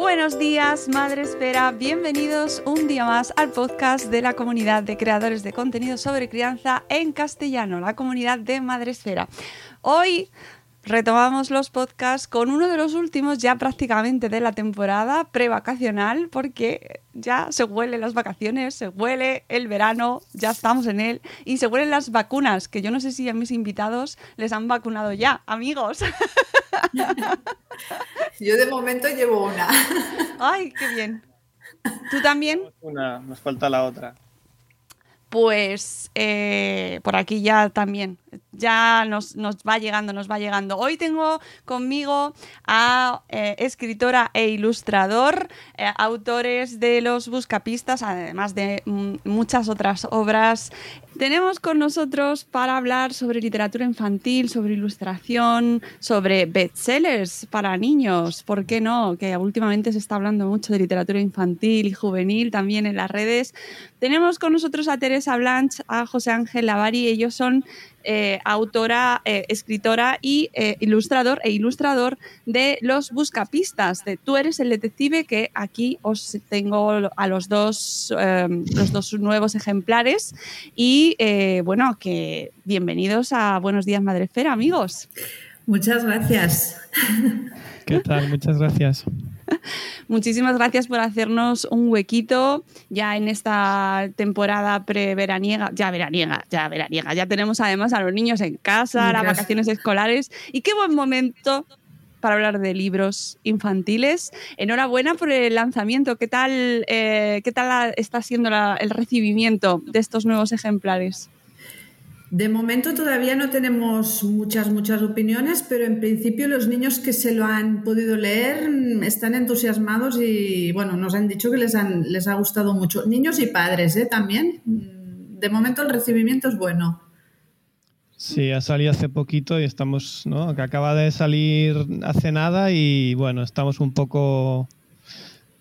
Buenos días, Madre Espera. Bienvenidos un día más al podcast de la comunidad de creadores de contenido sobre crianza en castellano, la comunidad de Madre Esfera. Hoy retomamos los podcasts con uno de los últimos ya prácticamente de la temporada prevacacional porque ya se huelen las vacaciones, se huele el verano, ya estamos en él y se huelen las vacunas, que yo no sé si a mis invitados les han vacunado ya, amigos. Yo de momento llevo una. Ay, qué bien. ¿Tú también? Una, nos falta la otra. Pues eh, por aquí ya también, ya nos, nos, va llegando, nos va llegando. Hoy tengo conmigo a eh, escritora e ilustrador, eh, autores de Los Buscapistas, además de mm, muchas otras obras. Tenemos con nosotros para hablar sobre literatura infantil, sobre ilustración, sobre bestsellers para niños, ¿por qué no? Que últimamente se está hablando mucho de literatura infantil y juvenil también en las redes. Tenemos con nosotros a Teresa Blanch, a José Ángel Lavari, ellos son eh, autora, eh, escritora y eh, ilustrador e ilustrador de Los Buscapistas, de Tú eres el detective, que aquí os tengo a los dos, los dos nuevos ejemplares. Y bueno, que bienvenidos a Buenos Días Madrefera, amigos. Muchas gracias. ¿Qué tal? Muchas gracias. Muchísimas gracias por hacernos un huequito ya en esta temporada preveraniega, ya veraniega, ya veraniega. Ya tenemos además a los niños en casa, las vacaciones escolares y qué buen momento para hablar de libros infantiles. Enhorabuena por el lanzamiento. ¿Qué tal, eh, qué tal está siendo la, el recibimiento de estos nuevos ejemplares? De momento todavía no tenemos muchas, muchas opiniones, pero en principio los niños que se lo han podido leer mm, están entusiasmados y bueno, nos han dicho que les, han, les ha gustado mucho. Niños y padres ¿eh? también. Mm, de momento el recibimiento es bueno. Sí, ha salido hace poquito y estamos, ¿no? Que acaba de salir hace nada y bueno, estamos un poco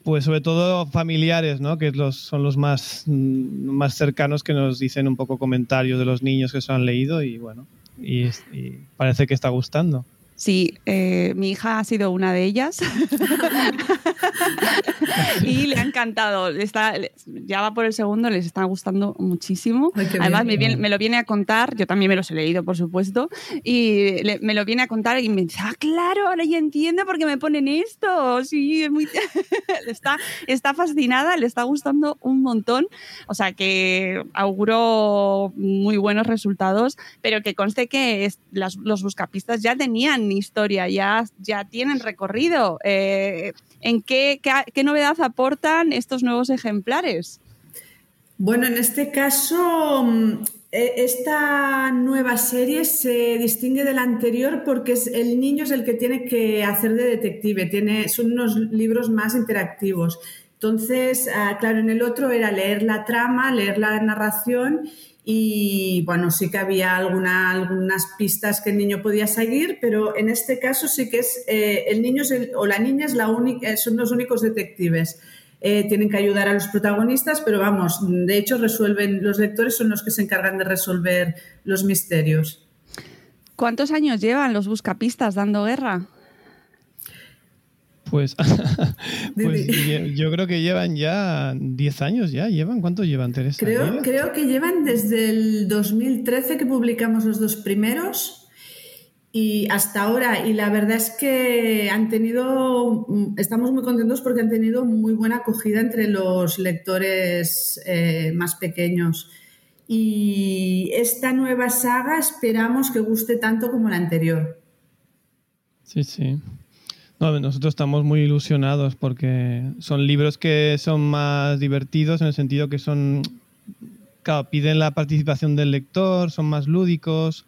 pues sobre todo familiares, ¿no? que los, son los más, mm, más cercanos que nos dicen un poco comentarios de los niños que se han leído y bueno, y, y parece que está gustando. Sí, eh, mi hija ha sido una de ellas y le ha encantado. Está, ya va por el segundo, les está gustando muchísimo. Además, me, lo viene a contar, yo también me los he leído, por supuesto, y me lo viene a contar y me dice, ah, claro, ahora ya entiendo por qué me ponen esto. Sí, es muy... está, está fascinada, le está gustando un montón. O sea que auguro muy buenos resultados, pero que conste que los buscapistas ya tenían historia, ya, ya tienen recorrido. Eh, ¿En qué, qué, novedad aportan estos nuevos ejemplares? Bueno, en este caso, mm, e, esta nueva serie se distingue de la anterior porque es, el niño es el que tiene que hacer de detective, tiene, son unos libros más interactivos. Entonces, ah, claro, en el otro era leer la trama, leer la narración y bueno, sí que había alguna, algunas pistas que el niño podía seguir, pero en este caso sí que es eh, el niño o la niña es la eh, son los únicos detectives. Eh, tienen que ayudar a los protagonistas, pero vamos, de hecho resuelven, los lectores son los que se encargan de resolver los misterios. ¿Cuántos años llevan los buscapistas dando guerra? Pues, pues yo creo que llevan ya 10 años ya. ¿Llevan? ¿Cuánto llevan, Teresa? Creo, creo que llevan desde el 2013 que publicamos los dos primeros y hasta ahora. Y la verdad es que han tenido, estamos muy contentos porque han tenido muy buena acogida entre los lectores eh, más pequeños. Y esta nueva saga esperamos que guste tanto como la anterior. Sí, sí nosotros estamos muy ilusionados porque son libros que son más divertidos en el sentido que son, claro, piden la participación del lector, son más lúdicos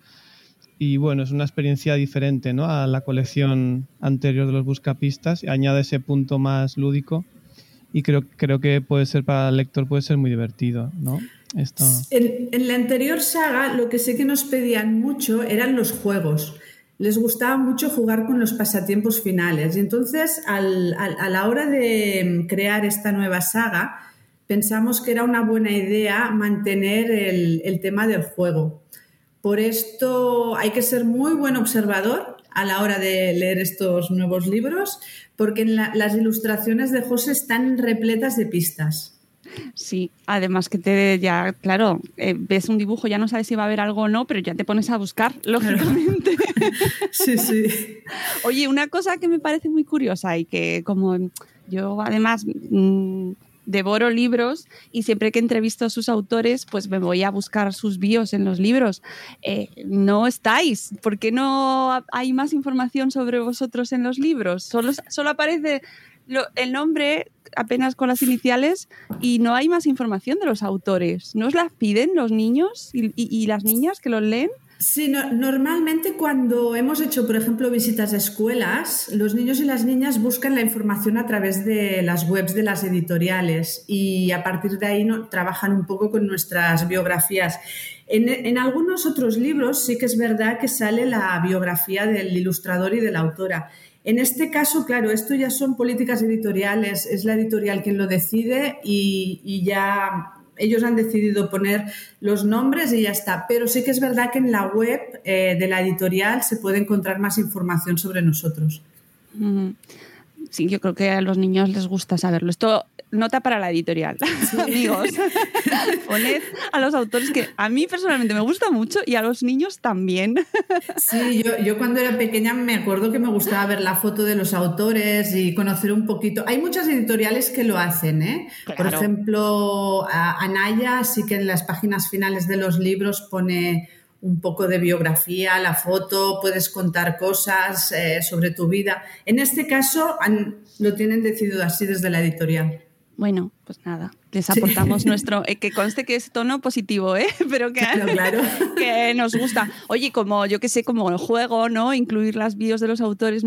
y bueno, es una experiencia diferente ¿no? a la colección anterior de los buscapistas, añade ese punto más lúdico y creo, creo que puede ser para el lector puede ser muy divertido, ¿no? Esto... En, en la anterior saga lo que sé que nos pedían mucho eran los juegos les gustaba mucho jugar con los pasatiempos finales. Y entonces, a la hora de crear esta nueva saga, pensamos que era una buena idea mantener el, tema del juego. Por esto hay que ser muy buen observador a la hora de leer estos nuevos libros, porque las ilustraciones de José están repletas de pistas. Sí, además que te ya, claro, eh, ves un dibujo, ya no sabes si va a haber algo o no, pero ya te pones a buscar, lógicamente. sí, sí. Oye, una cosa que me parece muy curiosa y que como yo además mm, devoro libros y siempre que entrevisto a sus autores, pues me voy a buscar sus bios en los libros. Eh, no estáis, ¿por qué no hay más información sobre vosotros en los libros? Solo, solo aparece el nombre apenas con las iniciales y no hay más información de los autores. ¿No os las piden los niños y, las niñas que los leen? Sí, normalmente cuando hemos hecho, por ejemplo, visitas a escuelas, los niños y las niñas buscan la información a través de las webs de las editoriales y a partir de ahí trabajan un poco con nuestras biografías. En, algunos otros libros sí que es verdad que sale la biografía del ilustrador y de la autora. En este caso, claro, esto ya son políticas editoriales, es la editorial quien lo decide y, ya ellos han decidido poner los nombres y ya está. Pero sí que es verdad que en la web eh, de la editorial se puede encontrar más información sobre nosotros. Sí, yo creo que a los niños les gusta saberlo. Esto nota para la editorial, amigos. Poned a los autores que a mí personalmente me gusta mucho y a los niños también. sí, yo, cuando era pequeña me acuerdo que me gustaba ver la foto de los autores y conocer un poquito. Hay muchas editoriales que lo hacen, ¿eh? Por ejemplo, Anaya sí que en las páginas finales de los libros pone un poco de biografía, la foto, puedes contar cosas eh, sobre tu vida. En este caso lo tienen decidido así desde la editorial. Bueno, pues nada, les aportamos nuestro, eh, que conste que es tono positivo, ¿eh? pero que, claro, que nos gusta. Oye, como yo que sé, como el juego, ¿no? Incluir las vídeos de los autores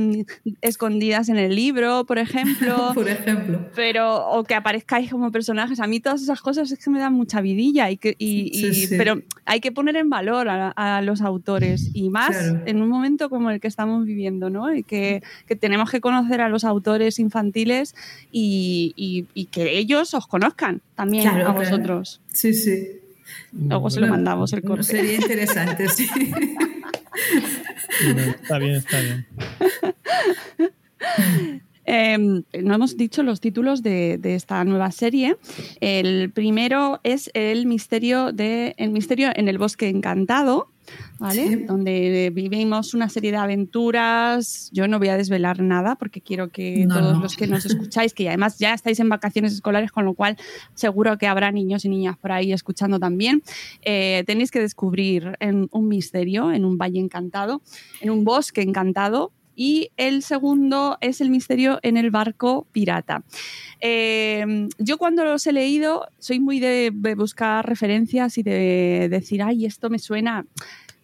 escondidas en el libro, por ejemplo. por ejemplo. Pero, o que aparezcáis como personajes. A mí todas esas cosas es que me dan mucha vidilla, y que, y, pero hay que poner en valor a, los autores, y más en un momento como el que estamos viviendo, ¿no? Y que, que tenemos que conocer a los autores infantiles y, que ellos os conozcan también a vosotros. Sí, sí. Luego se lo mandamos el corte. Sería interesante, sí. está bien, está bien. Em, no hemos dicho los títulos de, de, esta nueva serie. El primero es El misterio de El misterio en el bosque encantado, ¿Vale? Donde vivimos una serie de aventuras. Yo no voy a desvelar nada porque quiero que todos los que nos escucháis, que además ya estáis en vacaciones escolares, con lo cual seguro que habrá niños y niñas por ahí escuchando también, eh, tenéis que descubrir un misterio en un valle encantado, en un bosque encantado, y el segundo es el misterio en el barco pirata. Eh, yo cuando los he leído soy muy de, buscar referencias y de decir, ay, esto me suena.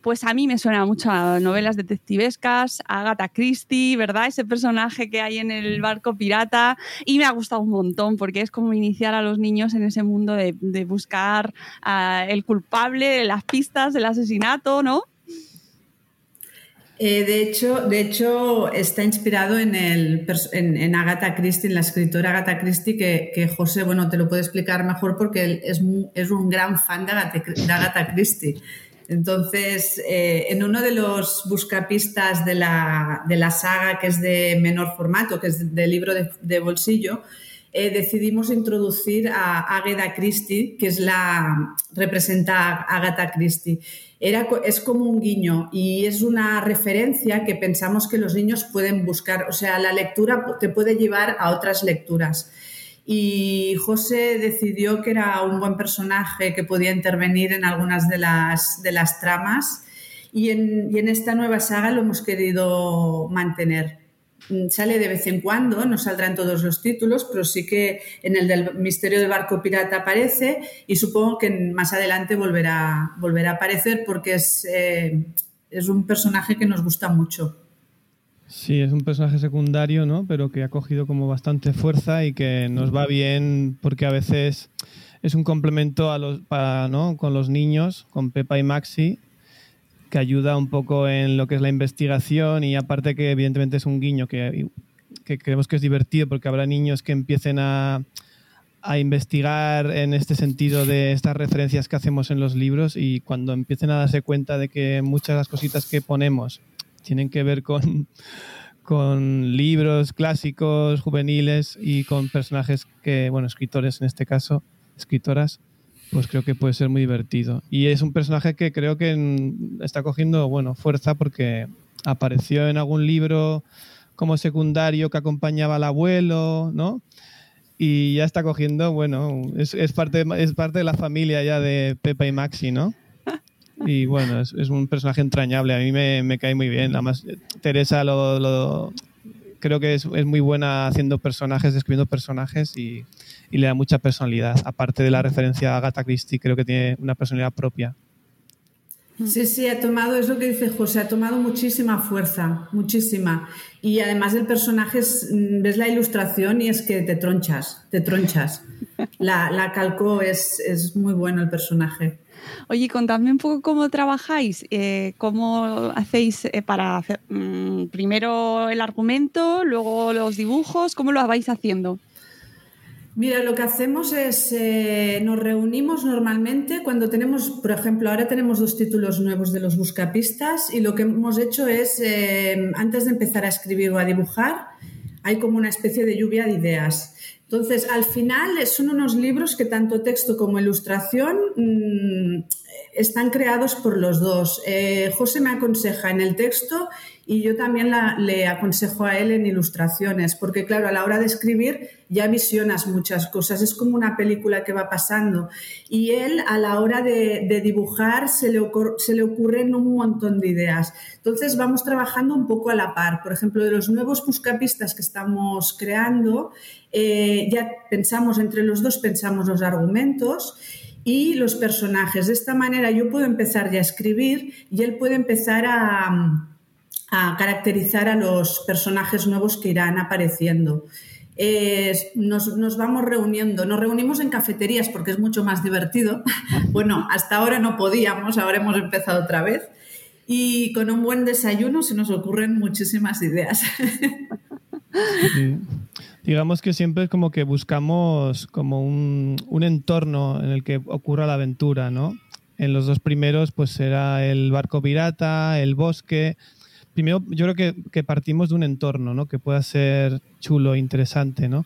Pues a mí me suena mucho a novelas detectivescas, a Agatha Christie, ¿verdad? Ese personaje que hay en el barco pirata. Y me ha gustado un montón porque es como iniciar a los niños en ese mundo de, buscar el culpable, las pistas del asesinato, ¿no? Eh, de, hecho, de hecho, está inspirado en, el, en, Agatha Christie, en la escritora Agatha Christie, que, José, bueno, te lo puede explicar mejor porque él es, es un gran fan de Agatha, Christie. Entonces, eh, en uno de los buscapistas de la, de la, saga, que es de menor formato, que es de libro de, bolsillo, eh, decidimos introducir a Agatha Christie, que es la representa a Agatha Christie es como un guiño y es una referencia que pensamos que los niños pueden buscar. O sea, la lectura te puede llevar a otras lecturas. Y José decidió que era un buen personaje que podía intervenir en algunas de las, de las tramas y en, y en esta nueva saga lo hemos querido mantener. Mm, sale de vez en cuando, no saldrán todos los títulos, pero sí que en el del Misterio del Barco Pirata aparece y supongo que más adelante volverá, volverá a aparecer porque es, eh, es un personaje que nos gusta mucho. Sí, es un personaje secundario, ¿no? Pero que ha cogido como bastante fuerza y que nos va bien porque a veces es un complemento a los, para, ¿no? con los niños, con Pepa y Maxi, que ayuda un poco en lo que es la investigación y aparte que evidentemente es un guiño que, creemos que es divertido porque habrá niños que empiecen a, a investigar en este sentido de estas referencias que hacemos en los libros y cuando empiecen a darse cuenta de que muchas de las cositas que ponemos tienen que ver con, con libros clásicos, juveniles y con personajes que, bueno, escritores en este caso, escritoras, pues creo que puede ser muy divertido. Y es un personaje que creo que está cogiendo, bueno, fuerza porque apareció en algún libro como secundario que acompañaba al abuelo, ¿no? Y ya está cogiendo, bueno, es, parte, es parte de la familia ya de Pepa y Maxi, ¿no? Y bueno, es, un personaje entrañable, a mí me, cae muy bien. Además, Teresa lo, creo que es, es, muy buena haciendo personajes, escribiendo personajes y, y le da mucha personalidad. Aparte de la referencia a Agatha Christie, creo que tiene una personalidad propia. Sí, sí, ha tomado, es lo que dice José, ha tomado muchísima fuerza, muchísima. Y además del personaje, mm, ves la ilustración y es que te tronchas, te tronchas. La, la calcó, es, es muy bueno el personaje. Oye, contadme un poco cómo trabajáis, eh, cómo hacéis eh, para hacer mm, primero el argumento, luego los dibujos, cómo lo vais haciendo. Mira, lo que hacemos es, eh, nos reunimos normalmente cuando tenemos, por ejemplo, ahora tenemos dos títulos nuevos de los buscapistas y lo que hemos hecho es, eh, antes de empezar a escribir o a dibujar, hay como una especie de lluvia de ideas. Entonces, al final son unos libros que tanto texto como ilustración mm, están creados por los dos. Eh, José me aconseja en el texto y yo también le aconsejo a él en ilustraciones, porque claro, a la hora de escribir ya visionas muchas cosas, es como una película que va pasando. Y él a la hora de, dibujar se le, le ocurren un montón de ideas. Entonces vamos trabajando un poco a la par. Por ejemplo, de los nuevos buscapistas que estamos creando, eh, ya pensamos entre los dos, pensamos los argumentos y los personajes. De esta manera yo puedo empezar ya a escribir y él puede empezar a caracterizar a los personajes nuevos que irán apareciendo. nos, vamos reuniendo, nos reunimos en cafeterías porque es mucho más divertido. Bueno, hasta ahora no podíamos, ahora hemos empezado otra vez. Y con un buen desayuno se nos ocurren muchísimas ideas. Digamos que siempre es como que buscamos como un, un entorno en el que ocurra la aventura, ¿no? En los dos primeros pues será el barco pirata, el bosque, primero yo creo que, que, partimos de un entorno, ¿no? Que pueda ser chulo, interesante, ¿no?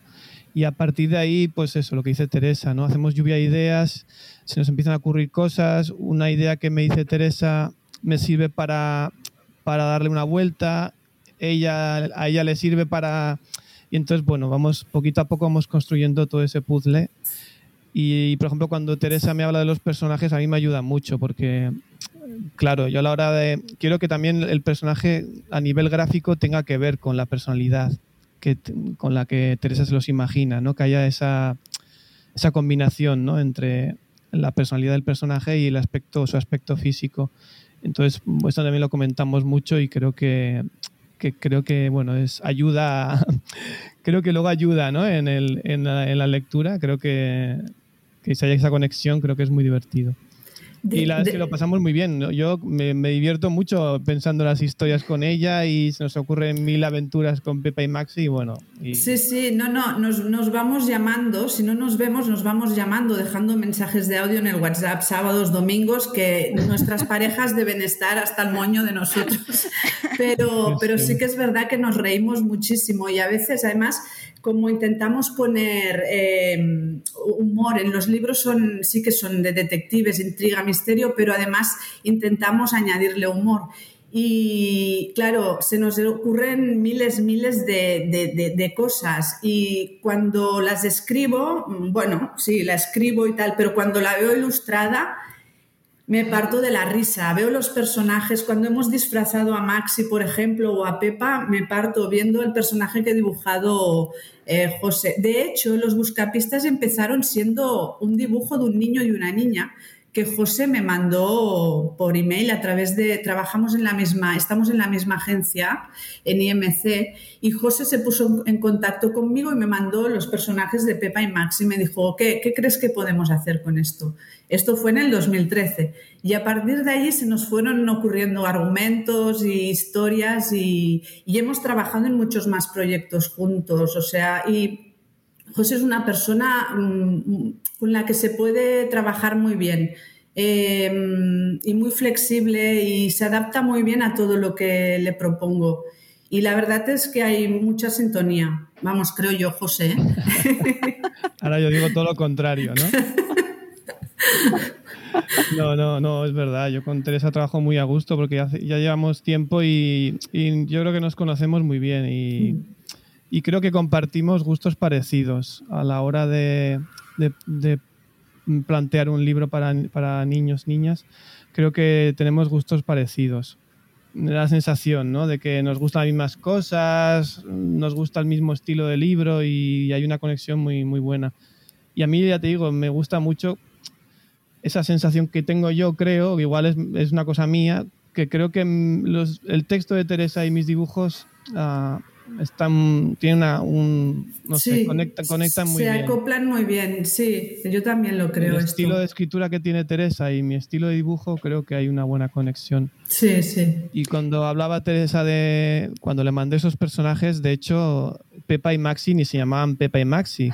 Y a partir de ahí, pues eso, lo que dice Teresa, ¿no? Hacemos lluvia de ideas, se nos empiezan a ocurrir cosas, una idea que me dice Teresa me sirve para, para darle una vuelta, ella, a ella le sirve para... Y entonces, bueno, vamos, poquito a poco vamos construyendo todo ese puzzle. Y, por ejemplo, cuando Teresa me habla de los personajes, a mí me ayuda mucho porque claro, yo a la hora de... Quiero que también el personaje a nivel gráfico tenga que ver con la personalidad que, con la que Teresa se los imagina, ¿no? Que haya esa, esa combinación, ¿no? Entre la personalidad del personaje y el aspecto, su aspecto físico. Entonces, esto también lo comentamos mucho y creo que, que creo que, bueno, es ayuda, creo que luego ayuda, ¿no? En, el, en, la, en la lectura, creo que, que si hay esa conexión, creo que es muy divertido y la que lo pasamos muy bien. Yo me, divierto mucho pensando las historias con ella y se nos ocurren mil aventuras con Pepa y Maxi y bueno. Sí, sí, no, no, nos, nos, vamos llamando, si no nos vemos, nos vamos llamando, dejando mensajes de audio en el WhatsApp sábados, domingos, que nuestras parejas deben estar hasta el moño de nosotros. Pero, pero sí que es verdad que nos reímos muchísimo y a veces además como intentamos poner eh, humor en los libros, son, sí que son de detectives, intriga, misterio, pero además intentamos añadirle humor. Y claro, se nos ocurren miles, miles de, de, cosas. Y cuando las escribo, bueno, sí, la escribo y tal, pero cuando la veo ilustrada, me parto de la risa. Veo los personajes. Cuando hemos disfrazado a Maxi, por ejemplo, o a Pepa, me parto viendo el personaje que he dibujado eh, José. De hecho, los buscapistas empezaron siendo un dibujo de un niño y una niña que José me mandó por email a través de trabajamos en la misma, estamos en la misma agencia en IMC y José se puso en contacto conmigo y me mandó los personajes de Pepa y Max y me dijo, ¿qué, qué crees que podemos hacer con esto? Esto fue en el 2013 y a partir de ahí se nos fueron ocurriendo argumentos y historias y, hemos trabajado en muchos más proyectos juntos, o sea, y José es una persona mm, con la que se puede trabajar muy bien em, y muy flexible y se adapta muy bien a todo lo que le propongo. Y la verdad es que hay mucha sintonía. Vamos, creo yo, José. Ahora yo digo todo lo contrario, ¿no? No, no, no, es verdad. Yo con Teresa trabajo muy a gusto porque ya, llevamos tiempo y, y, yo creo que nos conocemos muy bien y, mm y creo que compartimos gustos parecidos a la hora de, plantear un libro para, para, niños, niñas. Creo que tenemos gustos parecidos. La sensación ¿no? de que nos gustan las mismas cosas, nos gusta el mismo estilo de libro y hay una conexión muy, muy buena. Y a mí, ya te digo, me gusta mucho esa sensación que tengo yo, creo, igual es, es una cosa mía, que creo que los, el texto de Teresa y mis dibujos uh, están, tienen una, un, no sé, conectan, conectan muy bien. Se acoplan muy bien, sí, yo también lo creo. El estilo de escritura que tiene Teresa y mi estilo de dibujo creo que hay una buena conexión. Sí, sí. Y cuando hablaba Teresa de, cuando le mandé esos personajes, de hecho, Pepa y Maxi ni se llamaban Pepa y Maxi.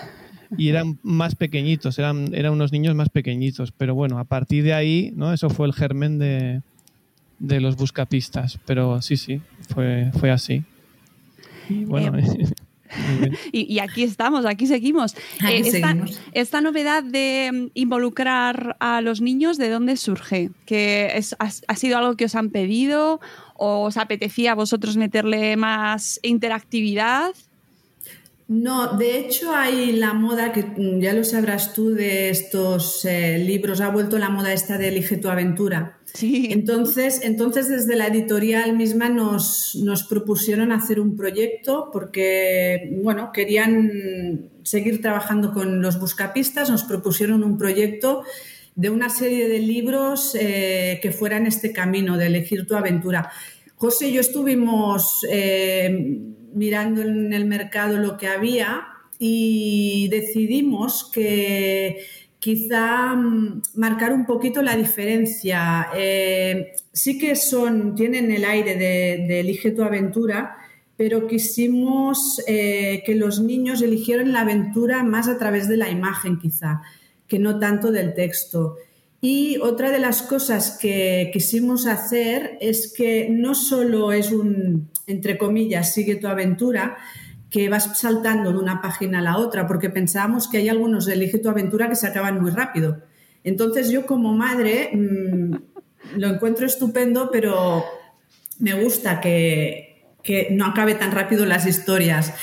Y eran más pequeñitos, eran, eran unos niños más pequeñitos. Pero bueno, a partir de ahí, ¿no? Eso fue el germen de, de los buscapistas. Pero sí, sí, fue, fue así. Eh, y, aquí estamos, aquí seguimos. Eh, esta, novedad de mm, involucrar a los niños, ¿de dónde surge? ¿Que ha, sido algo que os han pedido o os apetecía a vosotros meterle más interactividad? No, de hecho hay la moda, que mm, ya lo sabrás tú, de estos eh, libros, ha vuelto la moda esta de Elige tu aventura. Entonces, entonces, desde la editorial misma nos, nos, propusieron hacer un proyecto porque, bueno, querían seguir trabajando con los buscapistas, nos propusieron un proyecto de una serie de libros eh, que fueran este camino de elegir tu aventura. José y yo estuvimos eh, mirando en el mercado lo que había y decidimos que quizá mm, marcar un poquito la diferencia. Eh, sí que son, tienen el aire de, Elige tu aventura, pero quisimos eh, que los niños eligieran la aventura más a través de la imagen, quizá, que no tanto del texto. Y otra de las cosas que quisimos hacer es que no solo es un, entre comillas, sigue tu aventura, que vas saltando de una página a la otra, porque pensábamos que hay algunos de Elige tu aventura que se acaban muy rápido. Entonces yo como madre mm, lo encuentro estupendo, pero me gusta que, que no acabe tan rápido las historias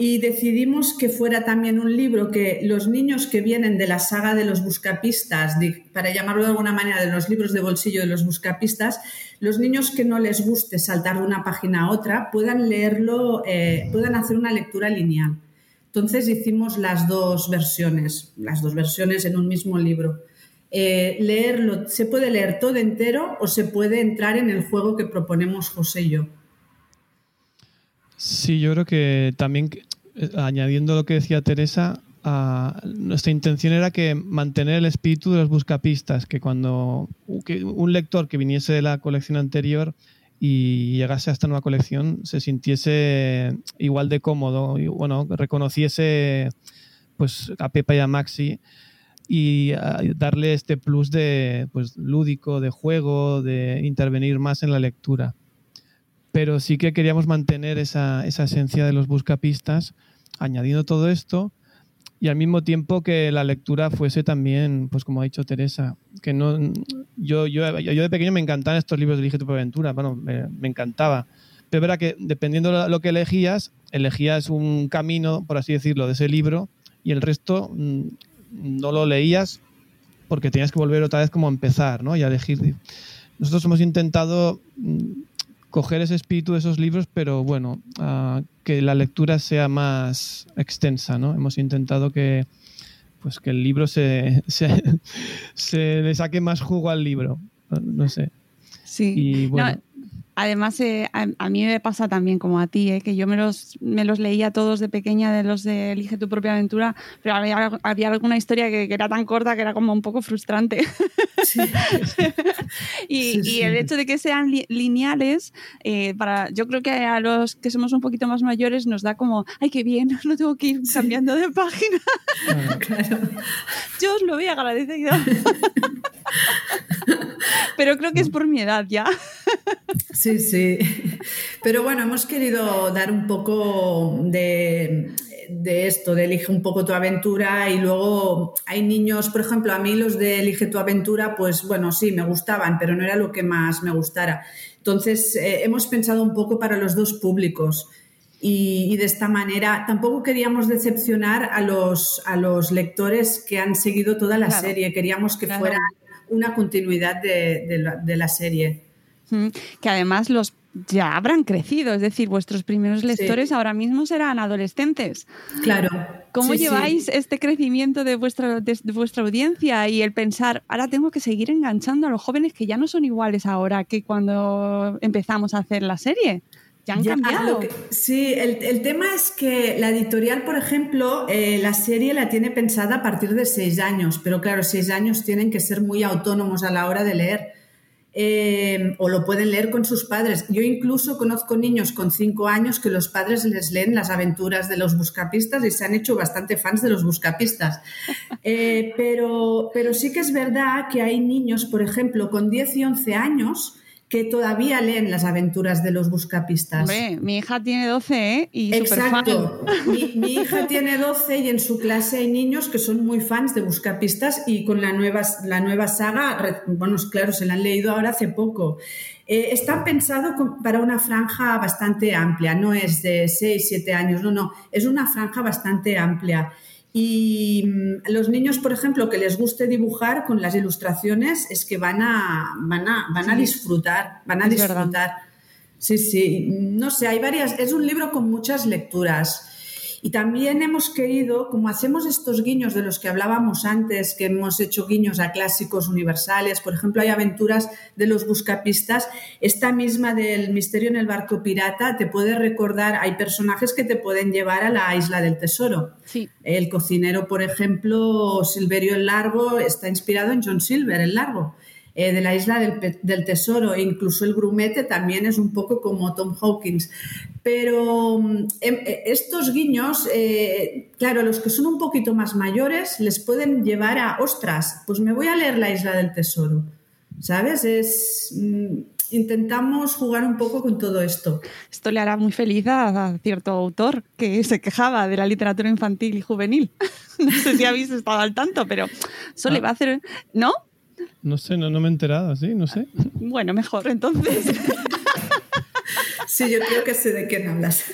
y decidimos que fuera también un libro que los niños que vienen de la saga de los buscapistas, para llamarlo de alguna manera, de los libros de bolsillo de los buscapistas, los niños que no les guste saltar de una página a otra puedan leerlo, eh, puedan hacer una lectura lineal. Entonces hicimos las dos versiones, las dos versiones en un mismo libro. Eh, leerlo, se puede leer todo entero o se puede entrar en el juego que proponemos José y yo. Sí, yo creo que también eh, añadiendo lo que decía Teresa, nuestra intención era que mantener el espíritu de los buscapistas, que cuando un lector que viniese de la colección anterior y llegase a esta nueva colección se sintiese igual de cómodo y bueno, reconociese pues a Pepa y a Maxi y darle este plus de pues lúdico, de juego, de intervenir más en la lectura. Pero sí que queríamos mantener esa, esencia de los buscapistas, añadiendo todo esto y al mismo tiempo que la lectura fuese también, pues como ha dicho Teresa, que no yo, yo, yo de pequeño me encantaban estos libros de Elige tu aventura, bueno, me, encantaba. Pero era que dependiendo de lo que elegías, elegías un camino, por así decirlo, de ese libro y el resto mm, no lo leías porque tenías que volver otra vez como a empezar, ¿no? Y a elegir. Nosotros hemos intentado mm, coger ese espíritu de esos libros, pero bueno, ah, que la lectura sea más extensa, ¿no? Hemos intentado que, pues que el libro se, se, le saque más jugo al libro, no, sé. Sí. Y bueno, Además, eh, a, mí me pasa también como a ti, eh, que yo me los, me los leía todos de pequeña, de los de Elige tu propia aventura, pero había, alguna historia que, era tan corta que era como un poco frustrante. y, el hecho de que sean lineales, eh, para, yo creo que a los que somos un poquito más mayores nos da como, ay, qué bien, no tengo que ir cambiando de página. Yo os lo voy a agradecer. pero creo que es por mi edad ya. Sí, sí. Pero bueno, hemos querido dar un poco de, esto, de elige un poco tu aventura y luego hay niños, por ejemplo, a mí los de elige tu aventura, pues bueno, sí, me gustaban, pero no era lo que más me gustara. Entonces, eh, hemos pensado un poco para los dos públicos. Y, de esta manera tampoco queríamos decepcionar a los, a los lectores que han seguido toda la serie, queríamos que fuera una continuidad de la serie que además los ya habrán crecido, es decir, vuestros primeros lectores ahora mismo serán adolescentes. Claro. ¿Cómo lleváis este crecimiento de vuestra, de, vuestra audiencia y el pensar, ahora tengo que seguir enganchando a los jóvenes que ya no son iguales ahora que cuando empezamos a hacer la serie? Ya han cambiado. sí, el, tema es que la editorial, por ejemplo, eh, la serie la tiene pensada a partir de seis años, pero claro, seis años tienen que ser muy autónomos a la hora de leer. Eh, o lo pueden leer con sus padres. Yo incluso conozco niños con cinco años que los padres les leen las aventuras de los buscapistas y se han hecho bastante fans de los buscapistas. Eh, pero, pero sí que es verdad que hay niños, por ejemplo, con 10 y 11 años que todavía leen las aventuras de los buscapistas. Hombre, mi hija tiene 12, ¿eh? Y Exacto. Mi, mi, hija tiene 12 y en su clase hay niños que son muy fans de buscapistas y con la nueva, la nueva saga, bueno, claro, se la han leído ahora hace poco. Eh, está pensado para una franja bastante amplia, no es de 6, 7 años, no, no, es una franja bastante amplia. Y mm, los niños, por ejemplo, que les guste dibujar con las ilustraciones, es que van a, van a, van a disfrutar, van a disfrutar. Sí, sí, no sé, hay varias, es un libro con muchas lecturas. Y también hemos querido, como hacemos estos guiños de los que hablábamos antes, que hemos hecho guiños a clásicos universales, por ejemplo, hay aventuras de los buscapistas, esta misma del misterio en el barco pirata te puede recordar, hay personajes que te pueden llevar a la isla del tesoro. Sí. El cocinero, por ejemplo, Silverio el Largo, está inspirado en John Silver el Largo. Eh, de la isla del, del, tesoro, e incluso el grumete también es un poco como Tom Hawkins. Pero mm, em, eh, estos guiños, eh, claro, los que son un poquito más mayores les pueden llevar a, ostras, pues me voy a leer la isla del tesoro, ¿sabes? Es... Mm, intentamos jugar un poco con todo esto. Esto le hará muy feliz a, cierto autor que se quejaba de la literatura infantil y juvenil. no sé si habéis estado al tanto, pero eso le ah. va a hacer... ¿No? No sé, no, me he enterado, ¿sí? No sé. Bueno, mejor, entonces. Sí, yo creo que sé de quién hablas.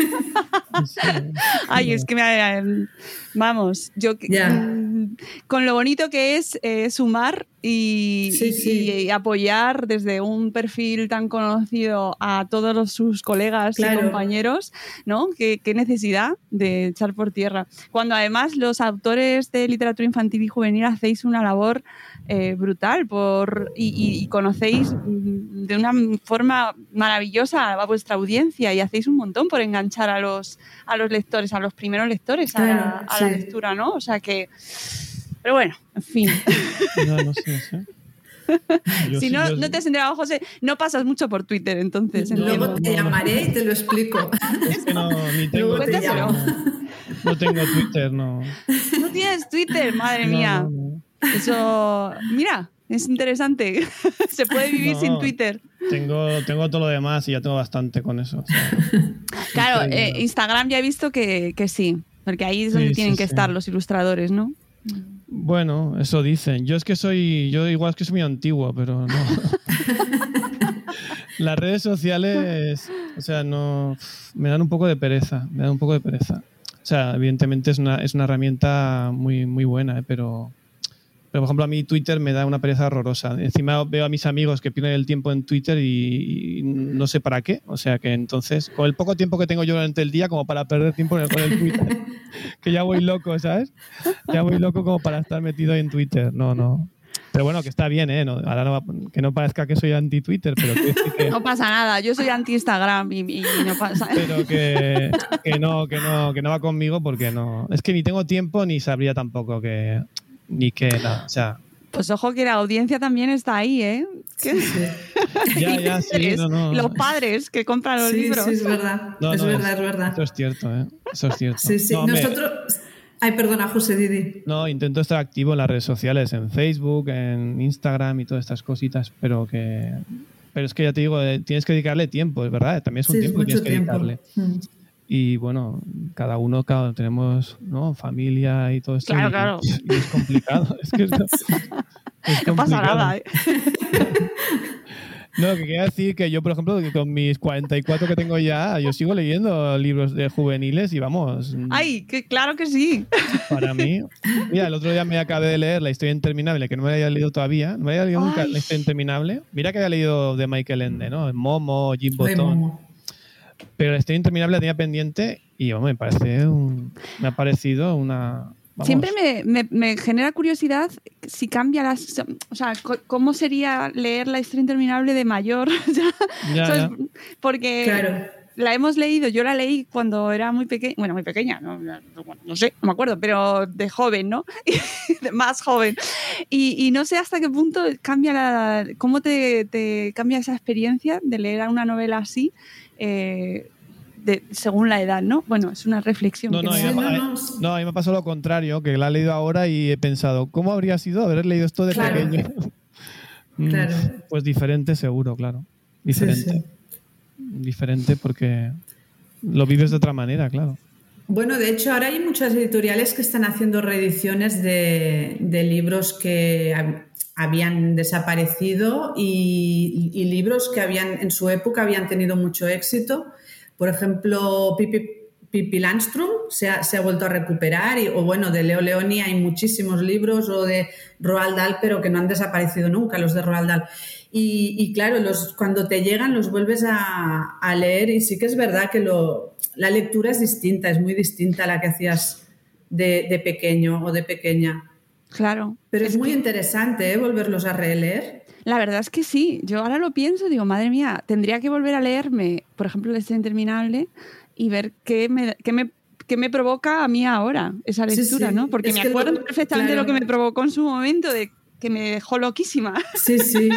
Ay, es que me... Vamos, yo... Mm, con lo bonito que es eh, sumar y, apoyar desde un perfil tan conocido a todos sus colegas y compañeros, ¿no? ¿Qué, necesidad de echar por tierra. Cuando además los autores de literatura infantil y juvenil hacéis una labor eh, brutal por, y, conocéis mm, de una forma maravillosa a vuestra audiencia y hacéis un montón por enganchar a los, a los lectores, a los primeros lectores a, la, lectura, ¿no? O sea que pero bueno, en fin. No, no sé, si no, no te has enterado, José, no pasas mucho por Twitter, entonces. Luego te llamaré y te lo explico. Es que no, ni tengo, no tengo Twitter, no. No tienes Twitter, madre mía. Eso, mira, es interesante. Se puede vivir sin Twitter. Tengo, tengo todo lo demás y ya tengo bastante con eso. claro, eh, Instagram ya he visto que, que, sí, porque ahí es donde tienen que estar los ilustradores, ¿no? Bueno, eso dicen. Yo es que soy, yo igual es que soy muy antiguo, pero no. Las redes sociales, o sea, no, me dan un poco de pereza, me dan un poco de pereza. O sea, evidentemente es una, es una herramienta muy, muy buena, ¿eh? pero, pero, por ejemplo, a mí Twitter me da una pereza horrorosa. Encima veo a mis amigos que pierden el tiempo en Twitter y, no sé para qué. O sea que entonces, con el poco tiempo que tengo yo durante el día, como para perder tiempo con el Twitter, que ya voy loco, ¿sabes? Ya voy loco como para estar metido en Twitter. No, no. Pero bueno, que está bien, ¿eh? ahora que no parezca que soy anti-Twitter, pero que, No pasa nada, yo soy anti-Instagram y, no pasa Pero que, que, no, que, no, que no va conmigo porque no... Es que ni tengo tiempo ni sabría tampoco que ni que nada. O sea, pues ojo que la audiencia también está ahí, ¿eh? ya, ya, sí, no, no. Los padres que compran los libros. Sí, es verdad. es verdad, es verdad. Eso es cierto, ¿eh? Eso es cierto. Sí, sí. Nosotros. Ay, perdona, José Didi. No, intento estar activo en las redes sociales, en Facebook, en Instagram y todas estas cositas, pero que. Pero es que ya te digo, eh, tienes que dedicarle tiempo, es verdad. También es un tiempo que tienes que dedicarle. Mm. Y bueno, cada uno, cada tenemos ¿no? familia y todo esto. Claro, claro. Y, es complicado. es que no pasa nada. ¿eh? No, que quería decir que yo, por ejemplo, con mis 44 que tengo ya, yo sigo leyendo libros de juveniles y vamos. ¡Ay! Que, claro que sí. Para mí. Mira, el otro día me acabé de leer La historia interminable, que no me había leído todavía. No me había leído nunca La historia interminable. Mira que había leído de Michael Ende, ¿no? Momo, Jim Botón. Pero la historia interminable la tenía pendiente y me parece me ha parecido una. Siempre me, genera curiosidad si cambia las. O sea, cómo sería leer la historia interminable de mayor. Porque. La hemos leído, yo la leí cuando era muy pequeña, bueno, muy pequeña, no, sé, no me acuerdo, pero de joven, ¿no? más joven. Y, no sé hasta qué punto cambia la. cómo te, te cambia esa experiencia de leer una novela así eh, según la edad, ¿no? Bueno, es una reflexión. No, no, a mí me ha pasado lo contrario, que la he leído ahora y he pensado, ¿cómo habría sido haber leído esto de pequeño? Mm, claro. Pues diferente, seguro, claro. Diferente. Diferente porque lo vives de otra manera, claro. Bueno, de hecho, ahora hay muchas editoriales que están haciendo reediciones de, libros que habían desaparecido y, libros que habían en su época habían tenido mucho éxito. Por ejemplo, Pippi, Landstrom se ha, vuelto a recuperar, y, o bueno, de Leo Leoni hay muchísimos libros, o de Roald Dahl, pero que no han desaparecido nunca, los de Roald Dahl. Y, claro, los, cuando te llegan los vuelves a, leer y sí que es verdad que lo, la lectura es distinta, es muy distinta a la que hacías de, de pequeño o de pequeña. Claro. Pero es, muy interesante ¿eh? volverlos a releer. La verdad es que sí. Yo ahora lo pienso, digo, madre mía, tendría que volver a leerme, por ejemplo, El Interminable y ver qué me, qué me, qué me provoca a mí ahora esa lectura, ¿no? Porque me acuerdo perfectamente de lo que me provocó en su momento, de que me dejó loquísima. Sí, sí.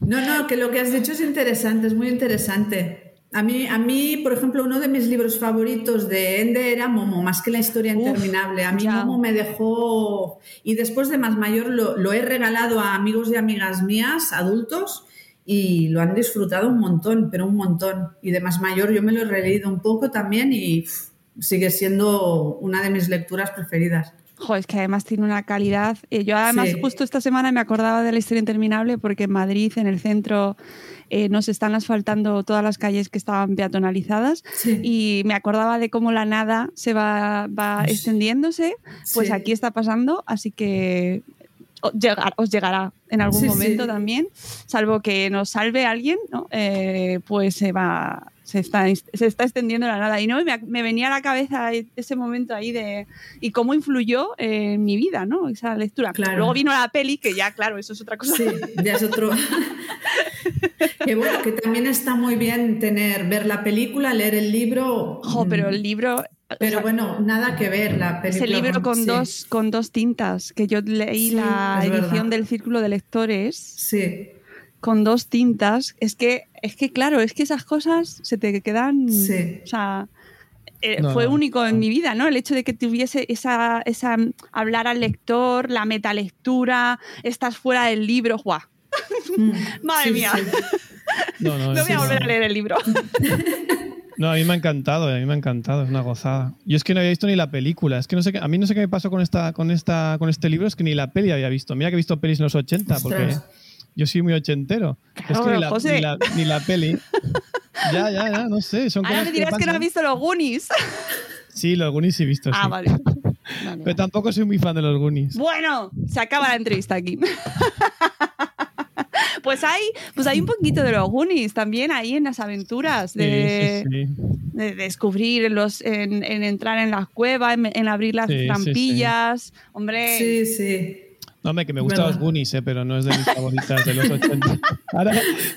No, no, que lo que has dicho es interesante, es muy interesante. A mí, a mí, por ejemplo, uno de mis libros favoritos de Ende era Momo, más que la historia interminable. A mí ya. Momo me dejó, y después de más mayor lo, lo he regalado a amigos y amigas mías, adultos, y lo han disfrutado un montón, pero un montón. Y de más mayor yo me lo he releído un poco también y pff, sigue siendo una de mis lecturas preferidas. Jo, es que además tiene una calidad. Eh, yo además Sí. justo esta semana me acordaba de la historia interminable porque en Madrid, en el centro, eh, nos están asfaltando todas las calles que estaban peatonalizadas Sí. y me acordaba de cómo la nada se va, va Sí. extendiéndose. Pues aquí está pasando, así que llegar- os llegará en algún momento también, salvo que nos salve alguien, ¿no? Eh, pues se va, se está, se está extendiendo la nada. Y no, me, me venía a la cabeza ese momento ahí de y cómo influyó en mi vida, ¿no? Esa lectura. Claro. Luego vino la peli, que ya, claro, eso es otra cosa. Sí, ya es otro. que bueno, que también está muy bien tener, ver la película, leer el libro. Jo, pero mm, el libro. Pero bueno, nada que ver la película. Ese libro con, sí. dos, con dos tintas, que yo leí Sí, la edición verdad. del Círculo de Lectores Sí, con dos tintas. Es que, es que claro, es que esas cosas se te quedan. Sí. O sea, eh, No, fue no, único en no. mi vida, ¿no? El hecho de que tuviese esa, esa hablar al lector, la metalectura, estás fuera del libro, ¡guau! Mm, Madre sí, mía. sí. No, no, voy a volver a leer el libro. No, a mí me ha encantado, a mí me ha encantado, es una gozada. Yo es que no había visto ni la película, es que no sé qué, a mí no sé qué me pasó con esta, con esta, con este libro, es que ni la peli había visto. Mira que he visto pelis en los 80, porque. Yo soy muy ochentero. Claro, es que ni la, José. ni, la, ni la peli. ya, ya, ya, no sé. Son Ahora cosas me dirás que no has visto los Goonies. Sí, los Goonies sí he visto. Ah, sí. vale. Vale, Pero tampoco soy muy fan de los Goonies. Bueno, se acaba la entrevista aquí. Pues hay, pues hay un poquito de los Goonies también ahí en las aventuras de, Sí, sí, sí. de descubrir, en los, en, en entrar en las cuevas, en, en abrir las Sí, sí, sí. trampillas. Hombre, Sí, sí. No, hombre, que me gustan los Goonies, eh, pero no es de mis favoritas de los 80. Ahora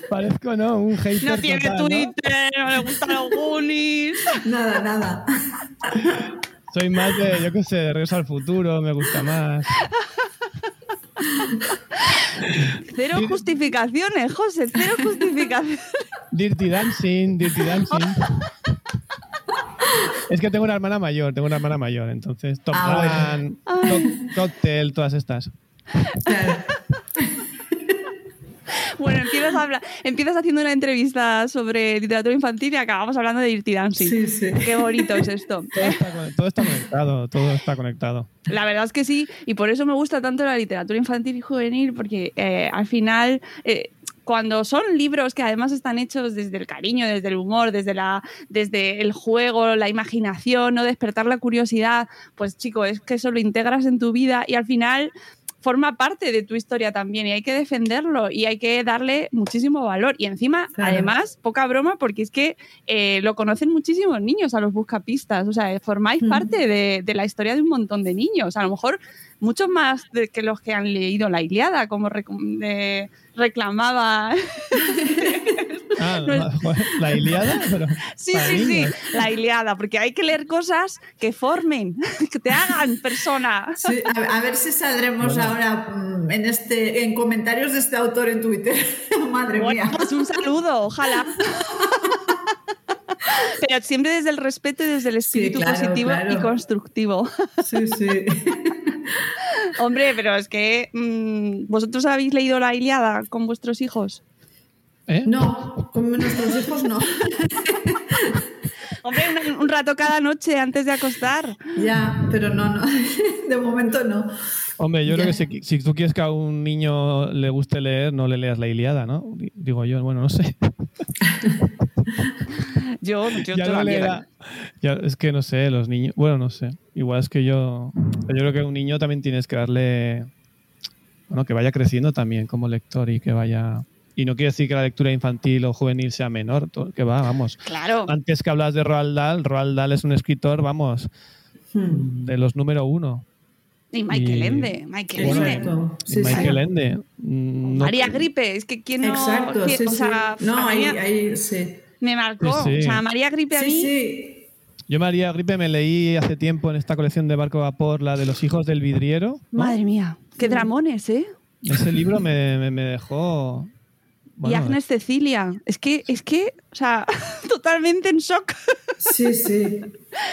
parezco, ¿no? Un hater no tiene total. Twitter, no le gustan los Goonies. Nada, nada. Soy más de, yo qué sé, de Regreso al Futuro, me gusta más. Cero justificaciones, José, cero justificaciones. Dirty Dancing, Dirty Dancing. Es que tengo una hermana mayor, tengo una hermana mayor, entonces Top Ah, Gun, Co- Cocktail, todas estas. Claro. Bueno, empiezas, a hablar- empiezas haciendo una entrevista sobre literatura infantil y acabamos hablando de Dirty Dancing. Sí, sí. Qué bonito es esto. Todo está, con- todo está conectado, todo está conectado. La verdad es que sí, y por eso me gusta tanto la literatura infantil y juvenil, porque eh, al final, eh, cuando son libros que además están hechos desde el cariño, desde el humor, desde, la, desde el juego, la imaginación, no despertar la curiosidad, pues chico, es que eso lo integras en tu vida y al final forma parte de tu historia también y hay que defenderlo y hay que darle muchísimo valor. Y encima, Claro. además, poca broma, porque es que eh, lo conocen muchísimos niños a los buscapistas. O sea, formáis Ujú. parte de, de la historia de un montón de niños. A lo mejor muchos más de que los que han leído La Iliada, como de- reclamaba. Ah, la Iliada, pero. sí, sí, sí. La Iliada, porque hay que leer cosas que formen, que te hagan persona. Sí, a, a ver si saldremos Bueno. ahora mm, en este en comentarios de este autor en Twitter. Madre Bueno, mía. pues un saludo, ojalá. Pero siempre desde el respeto y desde el Sí, espíritu claro, positivo claro. y constructivo. Sí, sí. Hombre, pero es que mm, vosotros habéis leído la Iliada con vuestros hijos. ¿Eh? No, con nuestros hijos no. Hombre, un, un rato cada noche antes de acostar. Ya, pero no, no. De momento no. Hombre, yo creo que si, si tú quieres que a un niño le guste leer, no le leas la Iliada, ¿no? Digo yo, bueno, no sé. Yo, yo ya lo todavía- leerá. Ya, es que no sé, los niños. Bueno, no sé. Igual es que yo. Yo creo que a un niño también tienes que darle. Bueno, que vaya creciendo también como lector y que vaya. Y no quiere decir que la lectura infantil o juvenil sea menor, que va, vamos. Claro. Antes que hablas de Roald Dahl, Roald Dahl es un escritor, vamos, Hmm. de los número uno. Y Michael y- Ende. Michael Bueno, Ende. Sí, sí. Michael Ende. mm, no- María Gripe, es que quién no. Exacto, quién- sí, o sea, sí. No, ahí, sí. me marcó. Sí, sí. O sea, María Gripe a Sí, mí. sí. Yo María Gripe me leí hace tiempo en esta colección de Barco Vapor, la de los hijos del vidriero. ¿no? Madre mía. Qué dramones, ¿eh? Ese libro me, me- me dejó... y bueno, Agnes Cecilia. Es que, es que, o sea, totalmente en shock. Sí, sí.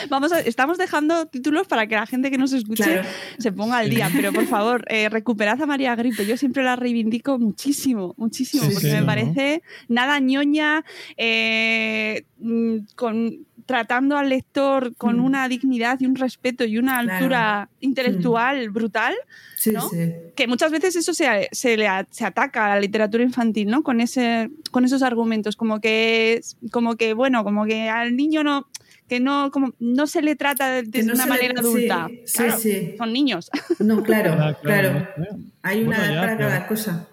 Vamos a- estamos dejando títulos para que la gente que nos escuche Claro. se ponga al día, pero por favor, eh, recuperad a María Gripe. Yo siempre la reivindico muchísimo, muchísimo, Sí, porque sí, me ¿no? parece nada ñoña, eh, mm, con, tratando al lector con Mm. una dignidad y un respeto y una Claro. altura intelectual brutal, Sí, ¿No? sí. que muchas veces eso se, se le a- se ataca a la literatura infantil, ¿no? Con, ese, con esos argumentos, como que, como que, bueno, como que al niño no que no, como, no se le trata de, de no una le- manera adulta. sí, Claro, sí. Son niños. No, claro, Ah, claro. claro. Hay una Bueno, ya, para cada cosa.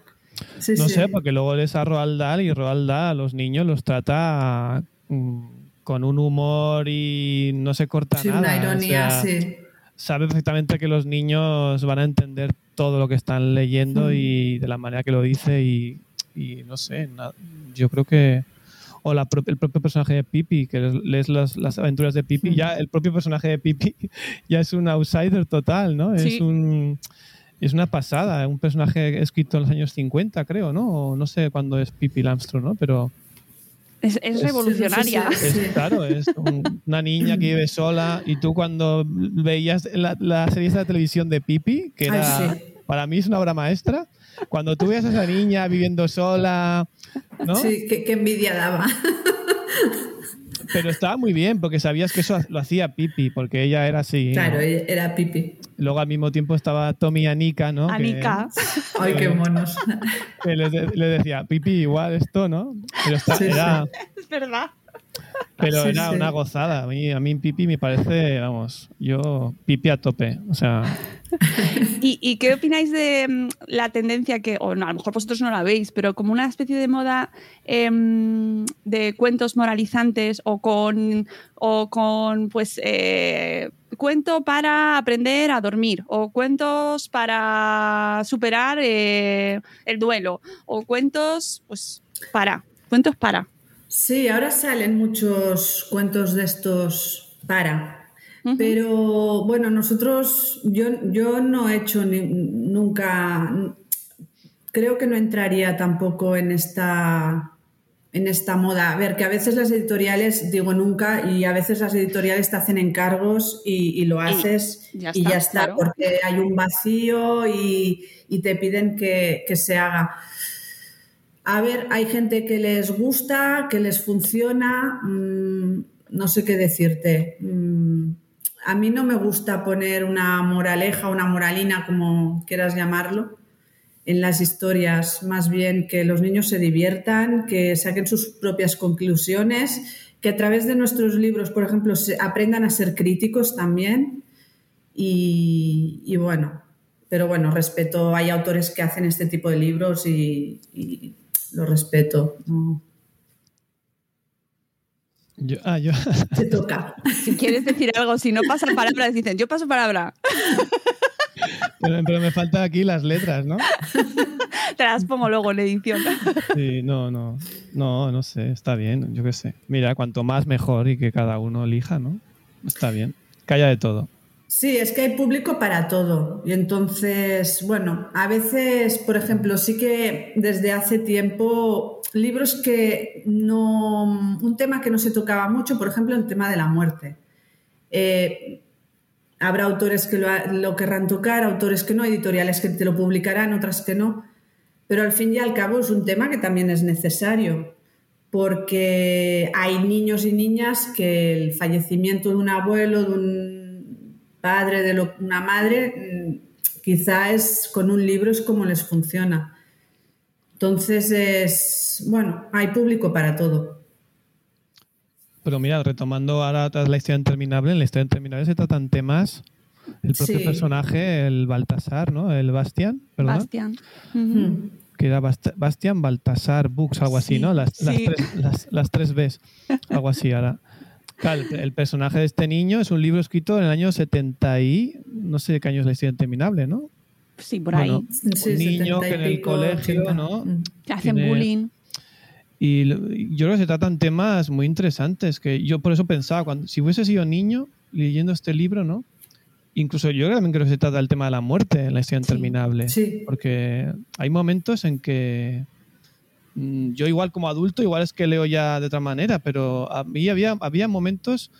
Sí, No sí. sé, porque luego lees a Roald Dahl y Roald Dahl a los niños los trata mm, con un humor y no se corta Sí, nada. una o ironía, sea, sí. Sabe perfectamente que los niños van a entender todo lo que están leyendo Mm. y de la manera que lo dice y, y no sé, na- yo creo que... O la pro- el propio personaje de Pipi, que lees las, las aventuras de Pipi, Mm. ya el propio personaje de Pipi ya es un outsider total, ¿no? Sí. Es un... Es una pasada, un personaje escrito en los años 50, creo, ¿no? O no sé cuándo es Pippi Lamström, ¿no? Pero Es, es revolucionaria. sí, es, Sí. claro, es un- una niña que vive sola y tú cuando veías la, la serie de televisión de Pippi, que Ay, era, sí. para mí es una obra maestra, cuando tú veías a esa niña viviendo sola, ¿no? Sí, qué, qué envidia daba. Pero estaba muy bien porque sabías que eso lo hacía Pippi, porque ella era así. ¿no? Claro, era Pipi. Luego al mismo tiempo estaba Tommy y Anika, ¿no? Que- Anika. Ay, qué monos. Le, de- le decía, Pippi, igual esto, ¿no? Pero está- Sí, sí. era, Es verdad. Pero Sí, era sí. una gozada. A mí, a mí Pipi me parece, vamos, yo Pipi a tope. O sea, ¿Y, y qué opináis de mm, la tendencia que, o no, a lo mejor vosotros no la veis, pero como una especie de moda em, de cuentos moralizantes o con, o con pues, eh, cuento para aprender a dormir, o cuentos para superar eh, el duelo, o cuentos, pues, para, cuentos para. Sí, ahora salen muchos cuentos de estos para. Pero bueno, nosotros, yo, yo no he hecho ni- nunca, creo que no entraría tampoco en esta, en esta moda. A ver, que a veces las editoriales, digo nunca, y a veces las editoriales te hacen encargos y, y lo haces ya y ya está, claro. porque hay un vacío y, y te piden que, que se haga. A ver, hay gente que les gusta, que les funciona, mm, no sé qué decirte. Mm, a mí no me gusta poner una moraleja, una moralina, como quieras llamarlo, en las historias. Más bien que los niños se diviertan, que saquen sus propias conclusiones, que a través de nuestros libros, por ejemplo, se- aprendan a ser críticos también. Y, bueno, pero bueno, respeto, hay autores que hacen este tipo de libros y lo respeto. No, yo, ah, yo, te toca. Si quieres decir algo, si no pasan palabras, dicen, yo paso palabra. pero, pero me faltan aquí las letras, ¿no? Te las pongo luego en edición. Sí, no, no, no, no sé, está bien, yo qué sé. Mira, cuanto más mejor y que cada uno elija, ¿no? Está bien, calla de todo. Sí, es que hay público para todo. Y entonces, bueno, a veces, por ejemplo, sí que desde hace tiempo, libros que no. Un tema que no se tocaba mucho, por ejemplo, el tema de la muerte. Eh, habrá autores que lo, lo querrán tocar, autores que no, editoriales que te lo publicarán, otras que no. Pero al fin y al cabo es un tema que también es necesario, porque hay niños y niñas que el fallecimiento de un abuelo, de un padre, de lo- una madre, mm, quizá es con un libro es como les funciona. Entonces es, bueno, hay público para todo. Pero mira, retomando ahora tras la historia interminable, en la historia interminable se tratan temas. El propio Sí. personaje, el Baltasar, ¿no? El Bastian, ¿verdad? Bastian. Que era Bast- Bastian Baltasar Books, algo así, Sí, ¿no? Las, tres, las, las tres Bs, algo así ahora. Claro, el, el personaje de este niño es un libro escrito en el año 70 y no sé de qué año es la historia interminable, ¿no? Sí, por Bueno, ahí. Sí, un niño 70 y que en el pico, colegio, 80. ¿no? Mm. Te hacen tiene- bullying. Y yo creo que se tratan temas muy interesantes, que yo por eso pensaba, cuando, si hubiese sido niño leyendo este libro, ¿no? incluso yo también creo que se trata del tema de la muerte en la historia interminable. sí. Porque hay momentos en que yo igual como adulto, igual es que leo ya de otra manera, pero a mí había, había momentos,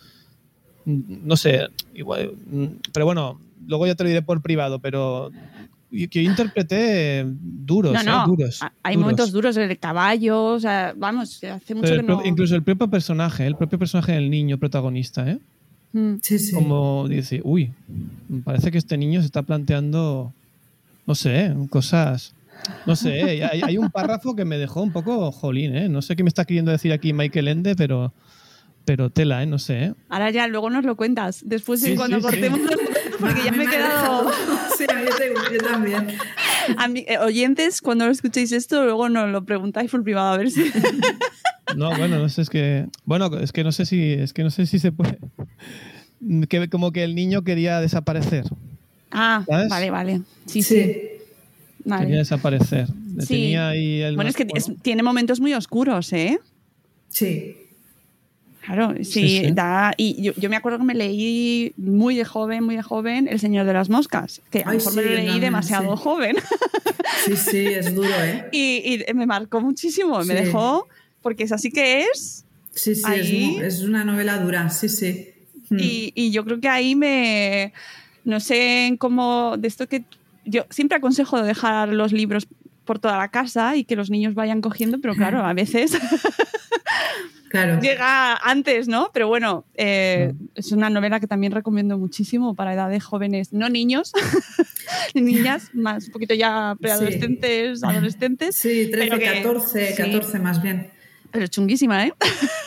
mm, no sé, igual, mm, pero bueno, luego ya te lo diré por privado, pero que yo interpreté duros, no, ¿eh? no. duros. ha- Hay duros. momentos duros del caballo, o sea, vamos, hace mucho Pero que no. Incluso el propio personaje, el propio personaje del niño protagonista, ¿eh? Mm. Sí, sí. Como dice, uy, parece que este niño se está planteando, no sé, cosas. No sé, hay, hay un párrafo que me dejó un poco jolín, ¿eh? No sé qué me está queriendo decir aquí Michael Ende, pero, pero tela, ¿eh? No sé, ¿eh? Ahora ya, luego nos lo cuentas. Después, Sí, cuando sí, sí. cortemos, porque ya A mí me he quedado. Sí, a mí yo también. Ami- eh, oyentes, cuando lo escuchéis esto, luego nos lo preguntáis por privado a ver si. No, bueno, no sé, es que. Bueno, es que no sé si. Es que no sé si se puede. Que como que el niño quería desaparecer. Ah, ¿Sabes? vale, vale. Sí, sí. Vale. Quería desaparecer. Le Sí. Tenía ahí el Bueno, es que es- tiene momentos muy oscuros, ¿eh? Sí. Claro, sí, Sí, sí. da. Y yo, yo me acuerdo que me leí muy de joven, muy de joven, El Señor de las Moscas, que a lo mejor sí, me lo leí también, demasiado sí. joven. Sí, sí, es duro, ¿eh? y, y me marcó muchísimo, me dejó, porque es así que es. Sí, sí, es, Ahí- mu- es una novela dura, sí, sí. Y, y yo creo que ahí me. No sé cómo. De esto que. Yo siempre aconsejo dejar los libros por toda la casa y que los niños vayan cogiendo, pero claro, a veces Claro. llega antes, ¿no? Pero bueno, eh, es una novela que también recomiendo muchísimo para edades jóvenes, no niños, ni niñas, más un poquito ya preadolescentes, adolescentes, Sí, 13, pero que- 14, sí. 14 más bien. Pero chunguísima, ¿eh?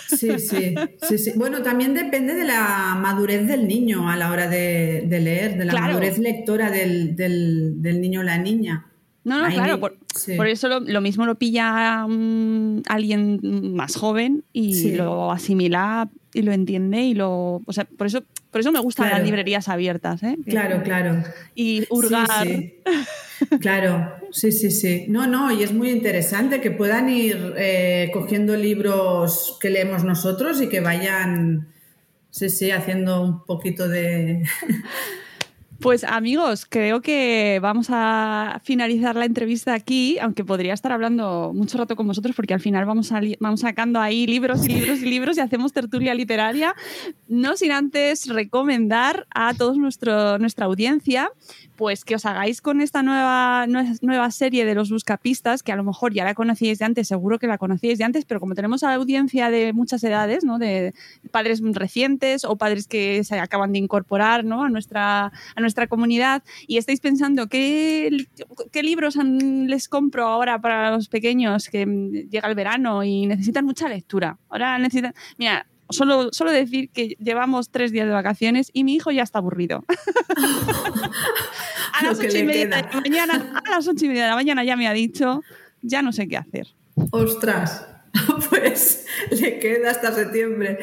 Sí, sí, sí, sí. Bueno, también depende de la madurez del niño a la hora de, de leer, de la Claro. madurez lectora del, del, del niño o la niña. No, no, Ahí claro, me- por, sí. por eso lo, lo mismo lo pilla mm, alguien más joven y Sí. lo asimila y lo entiende y lo... O sea, por eso, por eso me gustan Claro. las librerías abiertas, ¿eh? Claro, claro. Y hurgar. Sí, sí. Claro, sí, sí, sí. No, no, y es muy interesante que puedan ir eh, cogiendo libros que leemos nosotros y que vayan, sí, sí, haciendo un poquito de... Pues amigos, creo que vamos a finalizar la entrevista aquí, aunque podría estar hablando mucho rato con vosotros porque al final vamos, vamos sacando ahí libros y libros y libros y hacemos tertulia literaria, no sin antes recomendar a toda nuestra audiencia pues que os hagáis con esta nueva, nue- nueva serie de los buscapistas, que a lo mejor ya la conocíais de antes, seguro que la conocíais de antes, pero como tenemos a la audiencia de muchas edades, ¿no? de padres recientes o padres que se acaban de incorporar ¿no? a, a nuestra comunidad y estáis pensando qué, qué libros han- les compro ahora para los pequeños que llega el verano y necesitan mucha lectura. Ahora necesitan, mira, solo, solo decir que llevamos tres días de vacaciones y mi hijo ya está aburrido. a, las ocho y media de la mañana, a las ocho y media de la mañana ya me ha dicho, ya no sé qué hacer. Ostras, pues le queda hasta septiembre.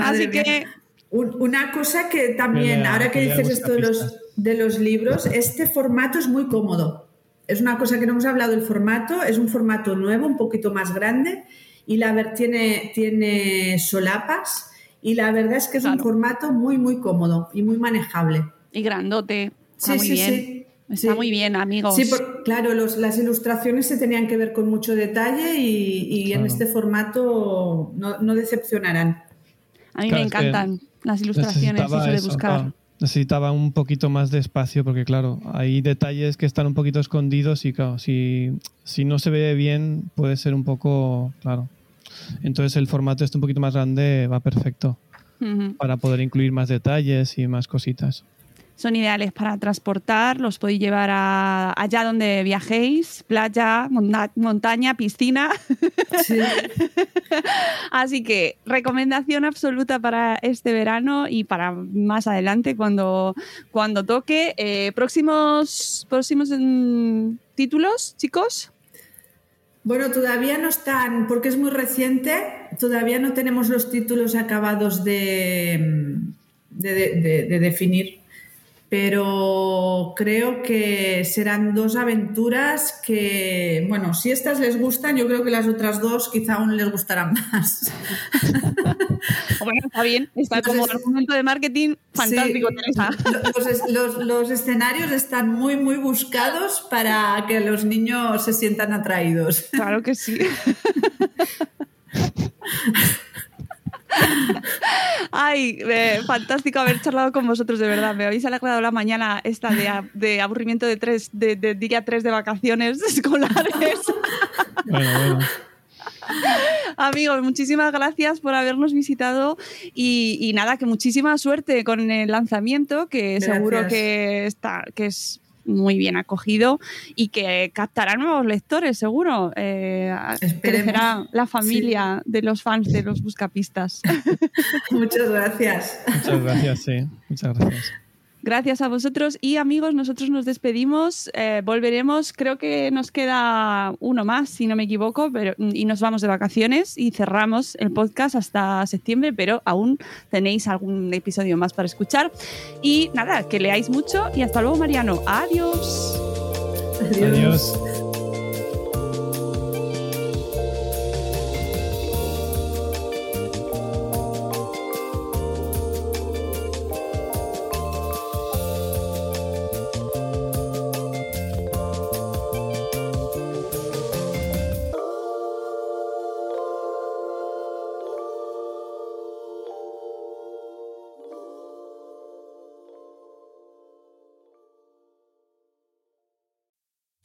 Así mía. que Un- Una cosa que también, ahora que dices esto de los, de los libros, este formato es muy cómodo. Es una cosa que no hemos hablado del formato, es un formato nuevo, un poquito más grande, y la ver tiene, tiene solapas, y la verdad es que es un formato muy, muy cómodo y muy manejable. y grandote, está Sí, muy sí, bien. sí. Está Sí. muy bien, amigos. Sí, por- claro, los- las ilustraciones se tenían que ver con mucho detalle y, y en este formato no, no decepcionarán. A mí Claro, me encantan las ilustraciones, Necesitaba eso de eso, buscar. claro. Necesitaba un poquito más de espacio porque, claro, hay detalles que están un poquito escondidos y, claro, si, si no se ve bien puede ser un poco, claro. Entonces el formato este un poquito más grande va perfecto para poder incluir más detalles y más cositas. Son ideales para transportar, los podéis llevar a allá donde viajéis, playa, monta- montaña, piscina. Sí. Así que recomendación absoluta para este verano y para más adelante cuando, cuando toque. Eh, próximos próximos mm, títulos, chicos. Bueno, todavía no están, porque es muy reciente, todavía no tenemos los títulos acabados de, de, de- de definir, pero creo que serán dos aventuras que, bueno, si estas les gustan, yo creo que las otras dos quizá aún les gustarán más. Bueno, está bien, está como argumento de marketing fantástico, Teresa. Los, los, los, escenarios están muy, muy buscados para que los niños se sientan atraídos. Claro que sí. Ay, eh, fantástico haber charlado con vosotros, de verdad. Me habéis alegrado la mañana esta de, aburrimiento de tres, de, día tres de vacaciones escolares. Bueno, bueno. Amigos, muchísimas gracias por habernos visitado y, nada, que muchísima suerte con el lanzamiento, que seguro que está, que es muy bien acogido y que captará nuevos lectores, seguro. Eh, crecerá la familia de los fans de los buscapistas. Muchas gracias. Muchas gracias, sí. Muchas gracias. Gracias a vosotros y amigos, nosotros nos despedimos. Eh, volveremos, creo que nos queda uno más, si no me equivoco, pero, y nos vamos de vacaciones y cerramos el podcast hasta septiembre, pero aún tenéis algún episodio más para escuchar. Y nada, que leáis mucho y hasta luego, Mariano. Adiós. Adiós.